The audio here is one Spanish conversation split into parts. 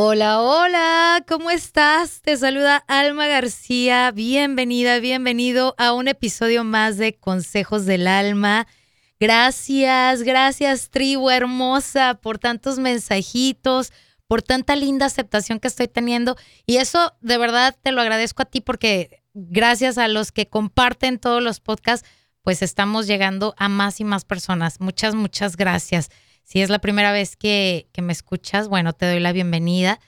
Hola, hola, ¿cómo estás? Te saluda Alma García. Bienvenida, bienvenido a un episodio más de Consejos del Alma. Gracias, gracias, tribu hermosa, por tantos mensajitos, por tanta linda aceptación que estoy teniendo. Y eso de verdad te lo agradezco a ti porque gracias a los que comparten todos los podcasts, pues estamos llegando a más y más personas. Muchas, muchas gracias. Si es la primera vez que, me escuchas, bueno, te doy la bienvenida.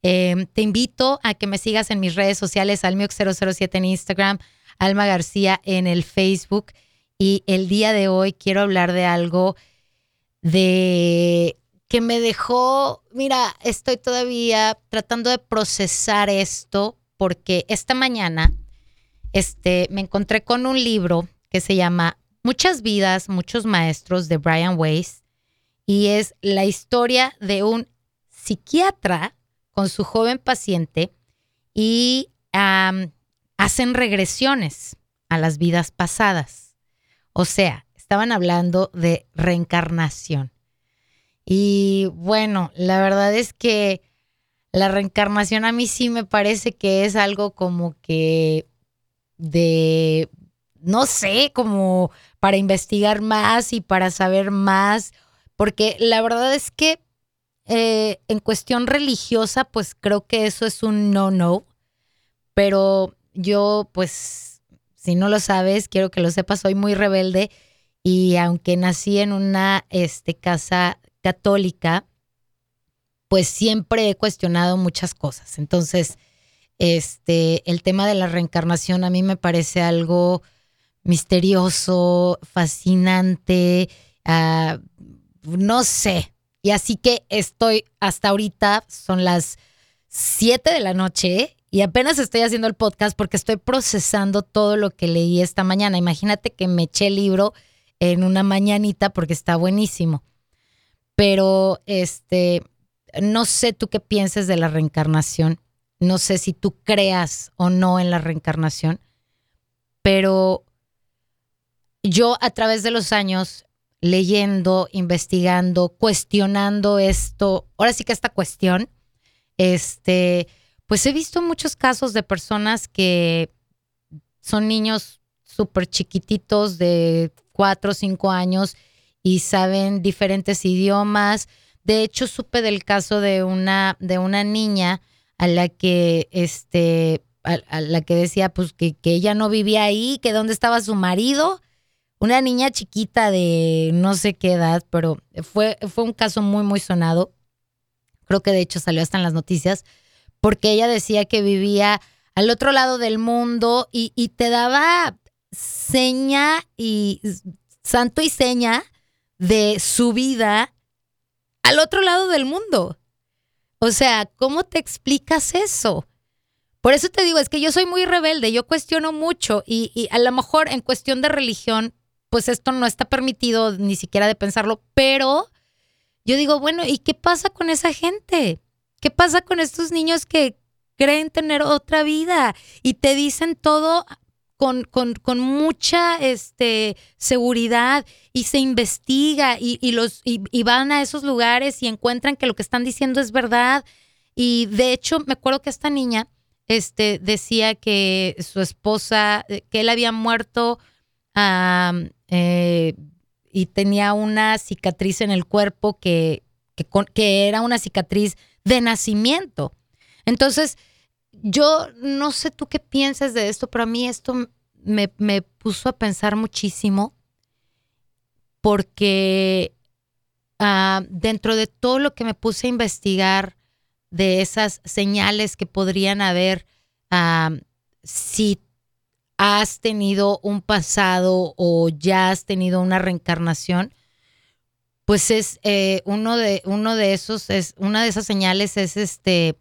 Em, te invito a que me sigas en mis redes sociales, Almiox007 en Instagram, Alma García en el Facebook. Y el día de hoy quiero hablar de algo de que me dejó, mira, estoy todavía tratando de procesar esto porque esta mañana este, me encontré con un libro que se llama Muchas vidas, muchos maestros de Brian Weiss y es la historia de un psiquiatra con su joven paciente y hacen regresiones a las vidas pasadas. O sea, estaban hablando de reencarnación. Y bueno, la verdad es que la reencarnación a mí sí me parece que es algo como que de, no sé, como para investigar más y para saber más porque la verdad es que eh, en cuestión religiosa, pues creo que eso es un no-no, pero yo, pues, si no lo sabes, quiero que lo sepas, soy muy rebelde y aunque nací en una este, casa católica, pues siempre he cuestionado muchas cosas. Entonces, este, el tema de la reencarnación a mí me parece algo misterioso, fascinante, uh, no sé. Y así que estoy hasta ahorita, son las 7 de la noche y apenas estoy haciendo el podcast porque estoy procesando todo lo que leí esta mañana. Imagínate que me eché el libro en una mañanita porque está buenísimo. Pero este, no sé tú qué pienses de la reencarnación. No sé si tú creas o no en la reencarnación. Pero yo a través de los años leyendo, investigando, cuestionando esto, ahora sí que esta cuestión, este, pues he visto muchos casos de personas que son niños súper chiquititos de cuatro o cinco años y saben diferentes idiomas. De hecho, supe del caso de una, de una niña a la que, este, a, la que decía pues que, que ella no vivía ahí, que dónde estaba su marido una niña chiquita de no sé qué edad, pero fue, fue un caso muy, muy sonado. Creo que de hecho salió hasta en las noticias, porque ella decía que vivía al otro lado del mundo y, y te daba seña y santo y seña de su vida al otro lado del mundo. O sea, ¿cómo te explicas eso? Por eso te digo, es que yo soy muy rebelde, yo cuestiono mucho y, y, a lo mejor en cuestión de religión pues esto no está permitido ni siquiera de pensarlo, pero yo digo, bueno, ¿y qué pasa con esa gente? ¿Qué pasa con estos niños que creen tener otra vida y te dicen todo con, con, con mucha este, seguridad y se investiga y, los, y, van a esos lugares y encuentran que lo que están diciendo es verdad? Y de hecho, me acuerdo que esta niña este, decía que su esposa, eh, que él había muerto eh, y tenía una cicatriz en el cuerpo que, que, era una cicatriz de nacimiento. Entonces, yo no sé tú qué piensas de esto, pero a mí esto me, puso a pensar muchísimo porque ah, dentro de todo lo que me puse a investigar de esas señales que podrían haber, ah, si has tenido un pasado o ya has tenido una reencarnación, pues es eh, uno de uno de esos es una de esas señales es este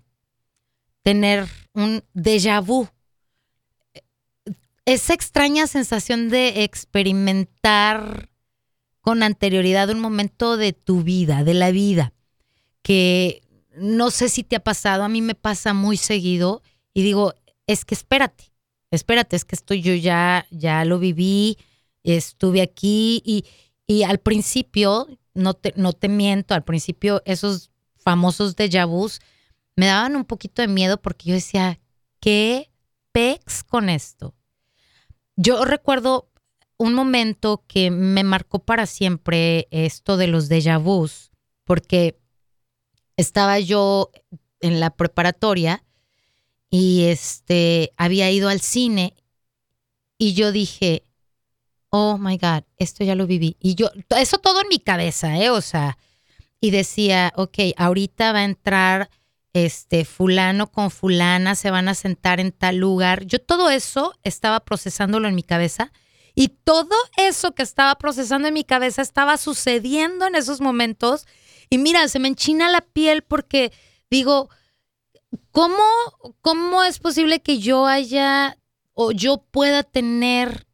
tener un déjà vu. Esa extraña sensación de experimentar con anterioridad un momento de tu vida, de la vida, que no sé si te ha pasado, a mí me pasa muy seguido y digo, es que espérate, espérate, es que esto yo ya, ya lo viví, estuve aquí y, y al principio, no te, no te miento, al principio esos famosos déjà vus me daban un poquito de miedo porque yo decía, ¿qué pex con esto? Yo recuerdo un momento que me marcó para siempre esto de los déjà vus, porque estaba yo en la preparatoria y este había ido al cine y yo dije, oh my God, esto ya lo viví. Y yo, eso todo en mi cabeza, ¿eh? O sea, y decía, ok, ahorita va a entrar este fulano con fulana, se van a sentar en tal lugar. Yo todo eso estaba procesándolo en mi cabeza y todo eso que estaba procesando en mi cabeza estaba sucediendo en esos momentos. Y mira, se me enchina la piel porque digo, ¿cómo, cómo es posible que yo haya o yo pueda tener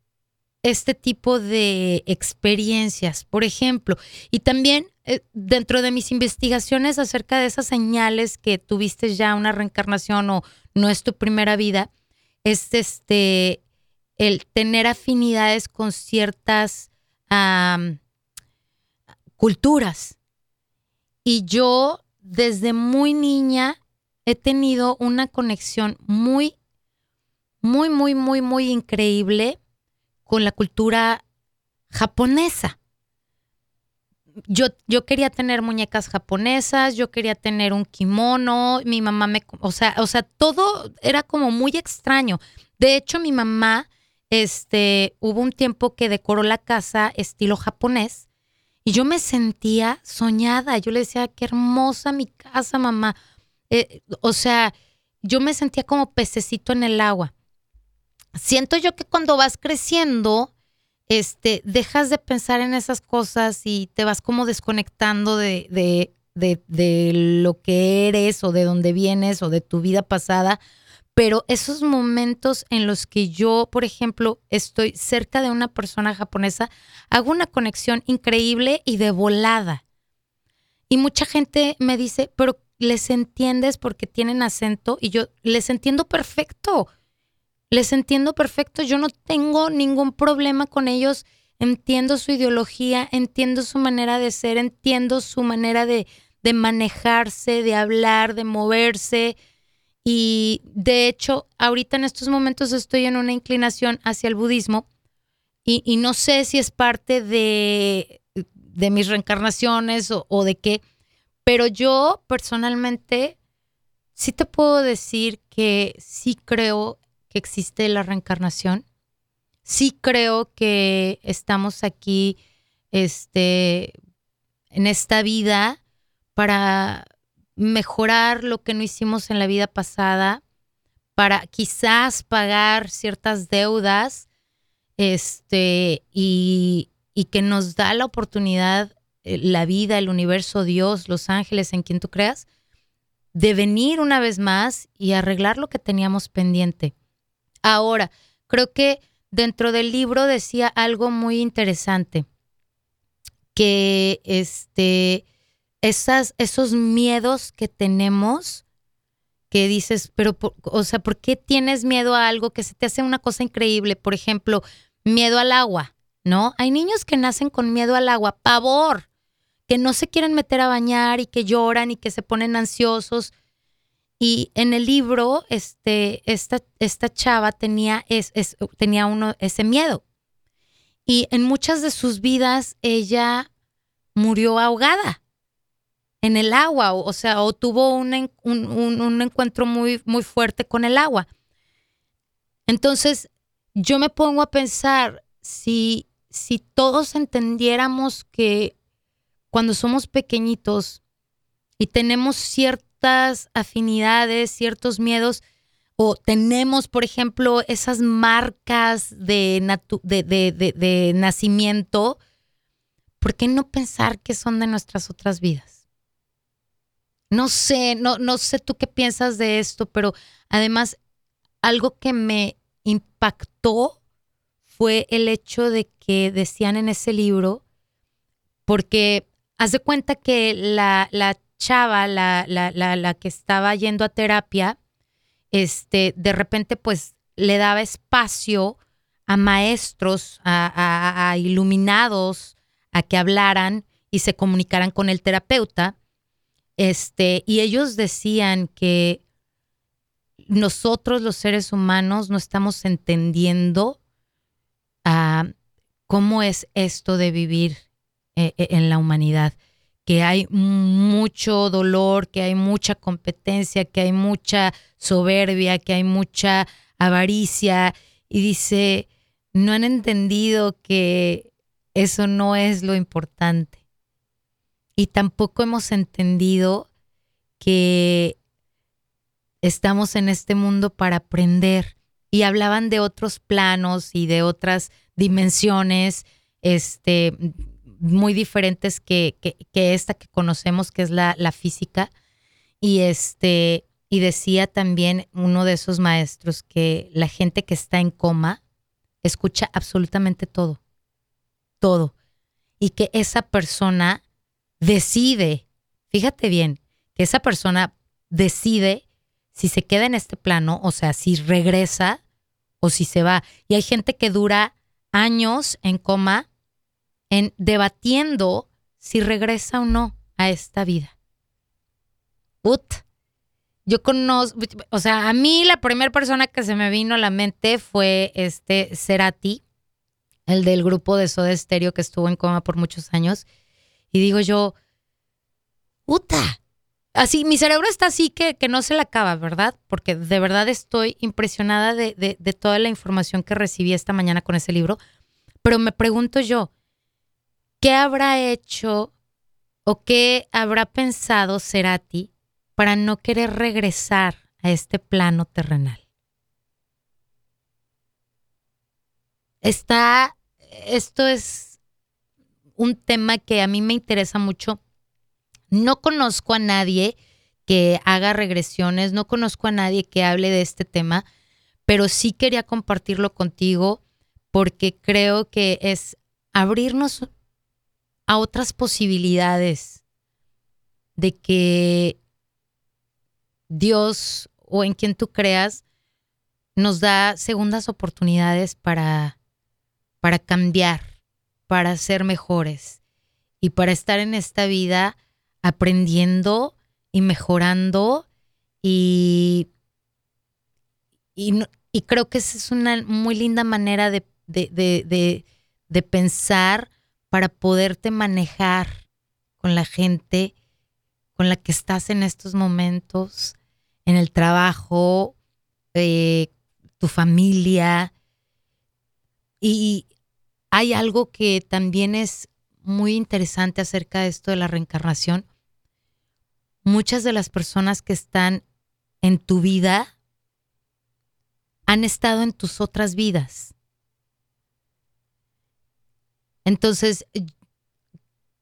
este tipo de experiencias, por ejemplo. Y también eh, dentro de mis investigaciones acerca de esas señales que tuviste ya una reencarnación o no es tu primera vida, es este el tener afinidades con ciertas culturas. Y yo desde muy niña he tenido una conexión muy, muy, muy, muy, muy increíble con la cultura japonesa. Yo, yo, quería tener muñecas japonesas, yo quería tener un kimono, mi mamá me, o sea, o sea, todo era como muy extraño. De hecho, mi mamá, este, hubo un tiempo que decoró la casa estilo japonés y yo me sentía soñada. Yo le decía, qué hermosa mi casa, mamá. Eh, o sea, yo me sentía como pececito en el agua siento yo que cuando vas creciendo, este, dejas de pensar en esas cosas y te vas como desconectando de, de, de, de lo que eres o de dónde vienes o de tu vida pasada. Pero esos momentos en los que yo, por ejemplo, estoy cerca de una persona japonesa, hago una conexión increíble y de volada. Y mucha gente me dice, pero les entiendes porque tienen acento y yo les entiendo perfecto les entiendo perfecto, yo no tengo ningún problema con ellos, entiendo su ideología, entiendo su manera de ser, entiendo su manera de, de manejarse, de hablar, de moverse. Y de hecho, ahorita en estos momentos estoy en una inclinación hacia el budismo y, y no sé si es parte de, de mis reencarnaciones o, o, de qué, pero yo personalmente sí te puedo decir que sí creo que existe la reencarnación. Sí creo que estamos aquí este, en esta vida para mejorar lo que no hicimos en la vida pasada, para quizás pagar ciertas deudas este, y, y que nos da la oportunidad la vida, el universo, Dios, los ángeles, en quien tú creas, de venir una vez más y arreglar lo que teníamos pendiente. Ahora, creo que dentro del libro decía algo muy interesante, que este, esas, esos miedos que tenemos, que dices, pero, o sea, ¿por qué tienes miedo a algo que se te hace una cosa increíble? Por ejemplo, miedo al agua, ¿no? Hay niños que nacen con miedo al agua, pavor, que no se quieren meter a bañar y que lloran y que se ponen ansiosos y en el libro, este, esta, esta chava tenía, es, tenía uno, ese miedo. Y en muchas de sus vidas ella murió ahogada en el agua, o, sea, o tuvo un, un, encuentro muy, muy fuerte con el agua. Entonces, yo me pongo a pensar, si, si todos entendiéramos que cuando somos pequeñitos y tenemos cierto afinidades, ciertos miedos, o tenemos, por ejemplo, esas marcas de, de, nacimiento, ¿por qué no pensar que son de nuestras otras vidas? No sé, no, no sé tú qué piensas de esto, pero además algo que me impactó fue el hecho de que decían en ese libro, porque haz de cuenta que la, la chava, la, la, la, que estaba yendo a terapia, este, de repente pues le daba espacio a maestros, a, a, iluminados, a que hablaran y se comunicaran con el terapeuta. este, y ellos decían que nosotros los seres humanos no estamos entendiendo uh, cómo es esto de vivir eh, eh, en la humanidad, que hay mucho dolor, que hay mucha competencia, que hay mucha soberbia, que hay mucha avaricia, y dice, no han entendido que eso no es lo importante. Y tampoco hemos entendido que estamos en este mundo para aprender. Y hablaban de otros planos y de otras dimensiones este, muy diferentes que, que, esta que conocemos, que es la, la, física. Y, este, y decía también uno de esos maestros que la gente que está en coma escucha absolutamente todo, todo. Y que esa persona decide, fíjate bien, que esa persona decide si se queda en este plano, o sea, si regresa o si se va. Y hay gente que dura años en coma en debatiendo si regresa o no a esta vida. Ut. Yo conozco, o sea, a mí la primera persona que se me vino a la mente fue este Cerati, el del grupo de Soda Stereo que estuvo en coma por muchos años. Y digo yo, puta, así, mi cerebro está así que, que no se le acaba, ¿verdad? Porque de verdad estoy impresionada de, de, toda la información que recibí esta mañana con ese libro. Pero me pregunto yo, ¿qué habrá hecho o qué habrá pensado Cerati para no querer regresar a este plano terrenal? Está, esto es un tema que a mí me interesa mucho no conozco a nadie que haga regresiones, no conozco a nadie que hable de este tema, pero sí quería compartirlo contigo porque creo que es abrirnos a otras posibilidades de que Dios o en quien tú creas nos da segundas oportunidades para, para cambiar, para ser mejores y para estar en esta vida aprendiendo y mejorando y, y, creo que esa es una muy linda manera de, de, pensar para poderte manejar con la gente con la que estás en estos momentos, en el trabajo, eh, tu familia. Y hay algo que también es muy interesante acerca de esto de la reencarnación. Muchas de las personas que están en tu vida han estado en tus otras vidas. Entonces,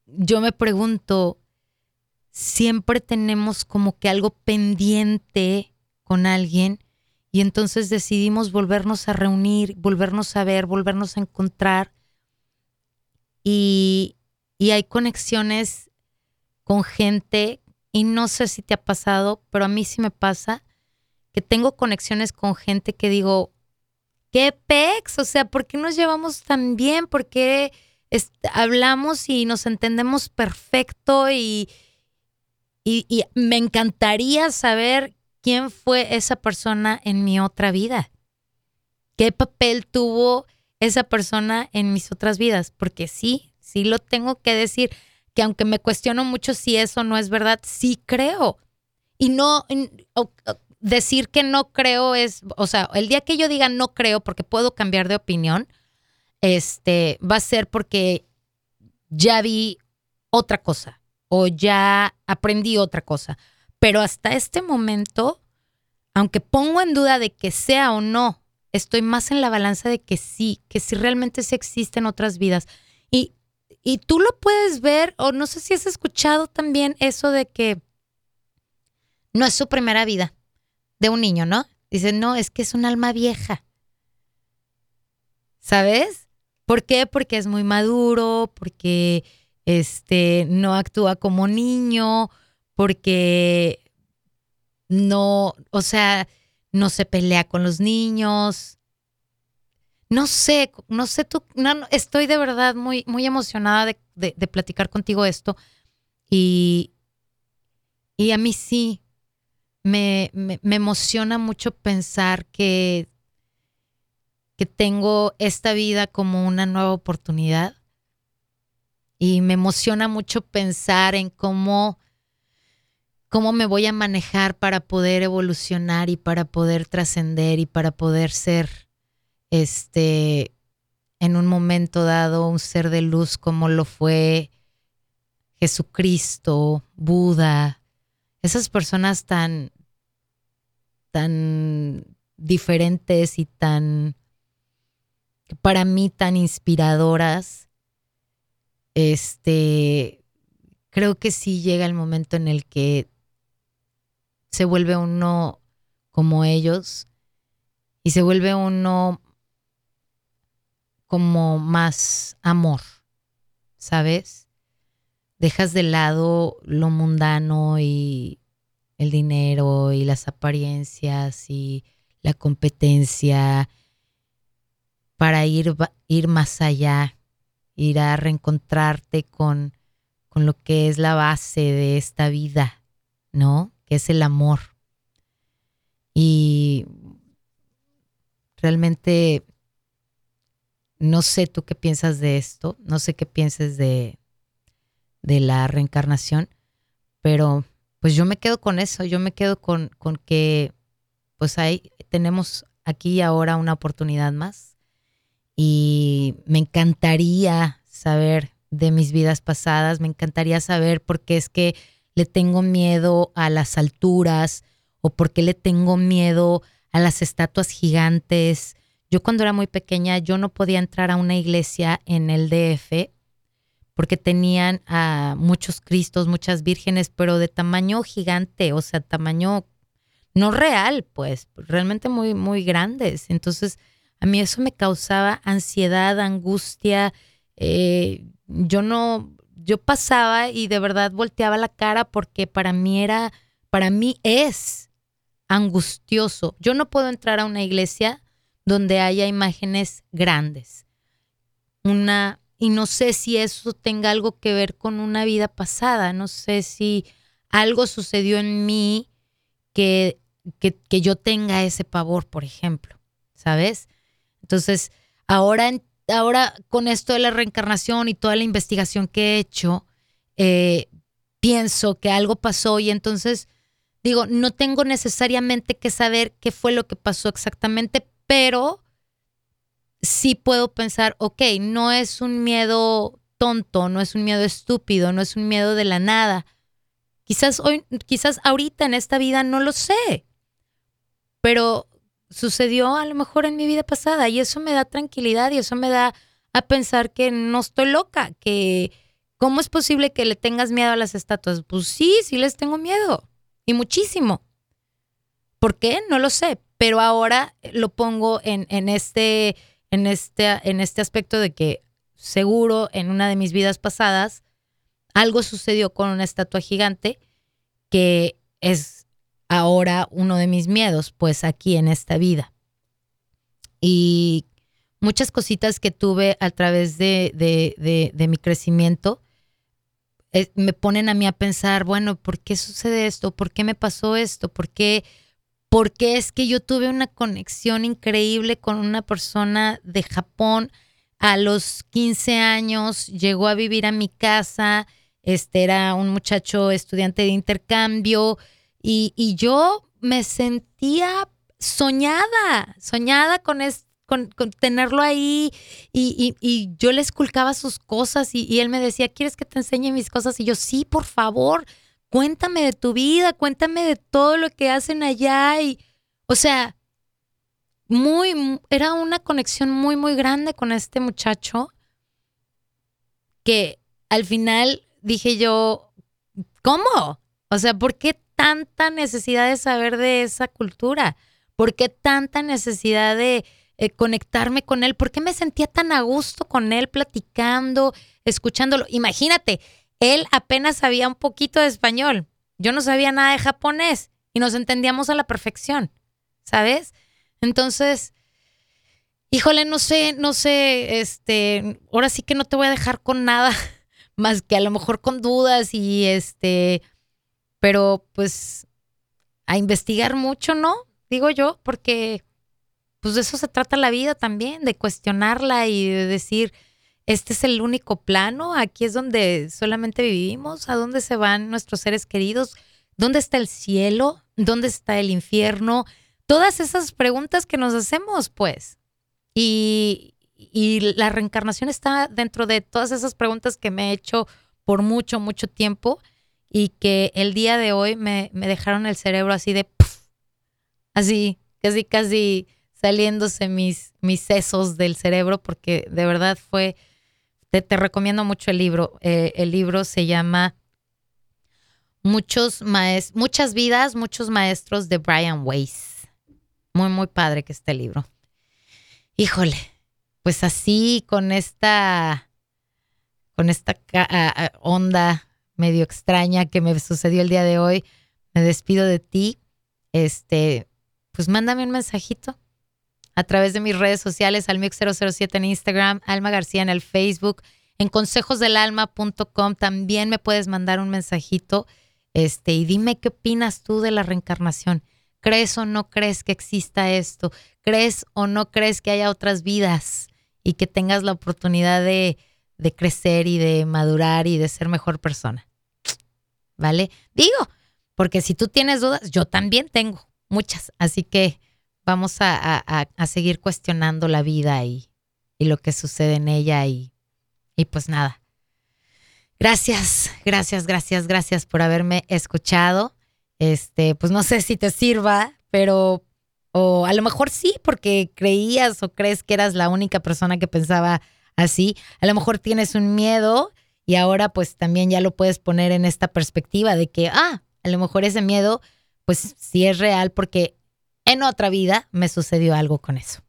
yo me pregunto, siempre tenemos como que algo pendiente con alguien y entonces decidimos volvernos a reunir, volvernos a ver, volvernos a encontrar y, hay conexiones con gente y no sé si te ha pasado, pero a mí sí me pasa que tengo conexiones con gente que digo, ¿qué pex? O sea, ¿por qué nos llevamos tan bien? ¿Por qué hablamos y nos entendemos perfecto? Y, y, y, me encantaría saber quién fue esa persona en mi otra vida. ¿Qué papel tuvo esa persona en mis otras vidas, porque sí, sí lo tengo que decir, que aunque me cuestiono mucho si eso no es verdad, sí creo. Y no decir que no creo es, o sea, el día que yo diga no creo porque puedo cambiar de opinión, este va a ser porque ya vi otra cosa o ya aprendí otra cosa. Pero hasta este momento, aunque pongo en duda de que sea o no estoy más en la balanza de que sí, que sí realmente sí existen otras vidas. Y, y tú lo puedes ver, o no sé si has escuchado también eso de que no es su primera vida de un niño, ¿no? Dice, no, es que es un alma vieja. ¿Sabes? ¿Por qué? Porque es muy maduro, porque este, no actúa como niño, porque no, o sea, no se pelea con los niños. No sé, no sé tú, no, estoy de verdad muy, muy emocionada de, platicar contigo esto y, y a mí sí, me, me emociona mucho pensar que, que tengo esta vida como una nueva oportunidad. Y me emociona mucho pensar en cómo, cómo me voy a manejar para poder evolucionar y para poder trascender y para poder ser este en un momento dado un ser de luz como lo fue Jesucristo, Buda, esas personas tan, tan diferentes y tan, para mí, tan inspiradoras, este, creo que sí llega el momento en el que se vuelve uno como ellos y se vuelve uno como más amor, ¿sabes? Dejas de lado lo mundano y el dinero y las apariencias y la competencia para ir, ir más allá, ir a reencontrarte con, con lo que es la base de esta vida, ¿no? Que es el amor. Y realmente no sé tú qué piensas de esto, no sé qué pienses de, de la reencarnación, pero pues yo me quedo con eso, yo me quedo con, con que pues ahí tenemos aquí y ahora una oportunidad más y me encantaría saber de mis vidas pasadas, me encantaría saber por qué es que le tengo miedo a las alturas o por qué le tengo miedo a las estatuas gigantes yo cuando era muy pequeña, yo no podía entrar a una iglesia en el DF porque tenían a muchos cristos, muchas vírgenes, pero de tamaño gigante, o sea, tamaño no real, pues, realmente muy, muy grandes. Entonces, a mí eso me causaba ansiedad, angustia. Eh, yo no, yo pasaba y de verdad volteaba la cara porque para mí era, para mí es angustioso. Yo no puedo entrar a una iglesia donde haya imágenes grandes. Una, y no sé si eso tenga algo que ver con una vida pasada, no sé si algo sucedió en mí que, que, que yo tenga ese pavor, por ejemplo, ¿sabes? Entonces, ahora, ahora con esto de la reencarnación y toda la investigación que he hecho, eh, pienso que algo pasó y entonces digo, no tengo necesariamente que saber qué fue lo que pasó exactamente, pero sí puedo pensar, ok, no es un miedo tonto, no es un miedo estúpido, no es un miedo de la nada. Quizás hoy, quizás ahorita en esta vida no lo sé, pero sucedió a lo mejor en mi vida pasada y eso me da tranquilidad y eso me da a pensar que no estoy loca, que ¿cómo es posible que le tengas miedo a las estatuas? Pues sí, sí les tengo miedo y muchísimo. ¿Por qué? No lo sé, pero ahora lo pongo en, en, este, en, este, en este aspecto de que seguro en una de mis vidas pasadas algo sucedió con una estatua gigante que es ahora uno de mis miedos, pues aquí en esta vida. Y muchas cositas que tuve a través de, de, de, mi crecimiento eh, me ponen a mí a pensar, bueno, ¿por qué sucede esto? ¿Por qué me pasó esto? ¿Por qué porque es que yo tuve una conexión increíble con una persona de Japón. A los 15 años llegó a vivir a mi casa, este era un muchacho estudiante de intercambio y, yo me sentía soñada, soñada con, con, tenerlo ahí y, yo le esculcaba sus cosas y, y, él me decía, ¿quieres que te enseñe mis cosas? Y yo, sí, por favor cuéntame de tu vida, cuéntame de todo lo que hacen allá y, o sea, muy, era una conexión muy, muy grande con este muchacho que al final dije yo, ¿cómo? O sea, ¿por qué tanta necesidad de saber de esa cultura? ¿Por qué tanta necesidad de eh, conectarme con él? ¿Por qué me sentía tan a gusto con él platicando, escuchándolo? Imagínate, él apenas sabía un poquito de español. Yo no sabía nada de japonés y nos entendíamos a la perfección, ¿sabes? Entonces, híjole, no sé, no sé, este, ahora sí que no te voy a dejar con nada más que a lo mejor con dudas y este pero pues a investigar mucho, ¿no? Digo yo, porque pues de eso se trata la vida también, de cuestionarla y de decir, este es el único plano, aquí es donde solamente vivimos, a dónde se van nuestros seres queridos, dónde está el cielo, dónde está el infierno, todas esas preguntas que nos hacemos, pues. Y, la reencarnación está dentro de todas esas preguntas que me he hecho por mucho, mucho tiempo y que el día de hoy me, dejaron el cerebro así de, así, casi, casi saliéndose mis, mis sesos del cerebro porque de verdad fue te, recomiendo mucho el libro. Eh, el libro se llama Muchos Muchas vidas, muchos maestros de Brian Weiss. Muy, muy padre que este libro. Híjole, pues así con esta, con esta onda medio extraña que me sucedió el día de hoy, me despido de ti. Este, pues mándame un mensajito a través de mis redes sociales, almix007 en Instagram, Alma García en el Facebook, en consejosdelalma.com también me puedes mandar un mensajito este, y dime qué opinas tú de la reencarnación. ¿Crees o no crees que exista esto? ¿Crees o no crees que haya otras vidas y que tengas la oportunidad de, de crecer y de madurar y de ser mejor persona? ¿Vale? Digo, porque si tú tienes dudas, yo también tengo muchas, así que vamos a, seguir cuestionando la vida y, lo que sucede en ella y, y pues nada. Gracias, gracias, gracias, gracias por haberme escuchado. Este, pues no sé si te sirva, pero o a lo mejor sí, porque creías o crees que eras la única persona que pensaba así. A lo mejor tienes un miedo y ahora pues también ya lo puedes poner en esta perspectiva de que, ah, a lo mejor ese miedo pues sí es real porque en otra vida me sucedió algo con eso,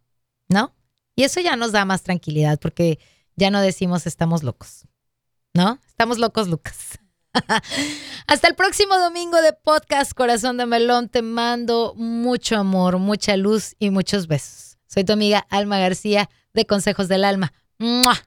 ¿no? Y eso ya nos da más tranquilidad porque ya no decimos estamos locos, ¿no? Estamos locos, Lucas. Hasta el próximo domingo de podcast Corazón de Melón. Te mando mucho amor, mucha luz y muchos besos. Soy tu amiga Alma García de Consejos del Alma. Mwah.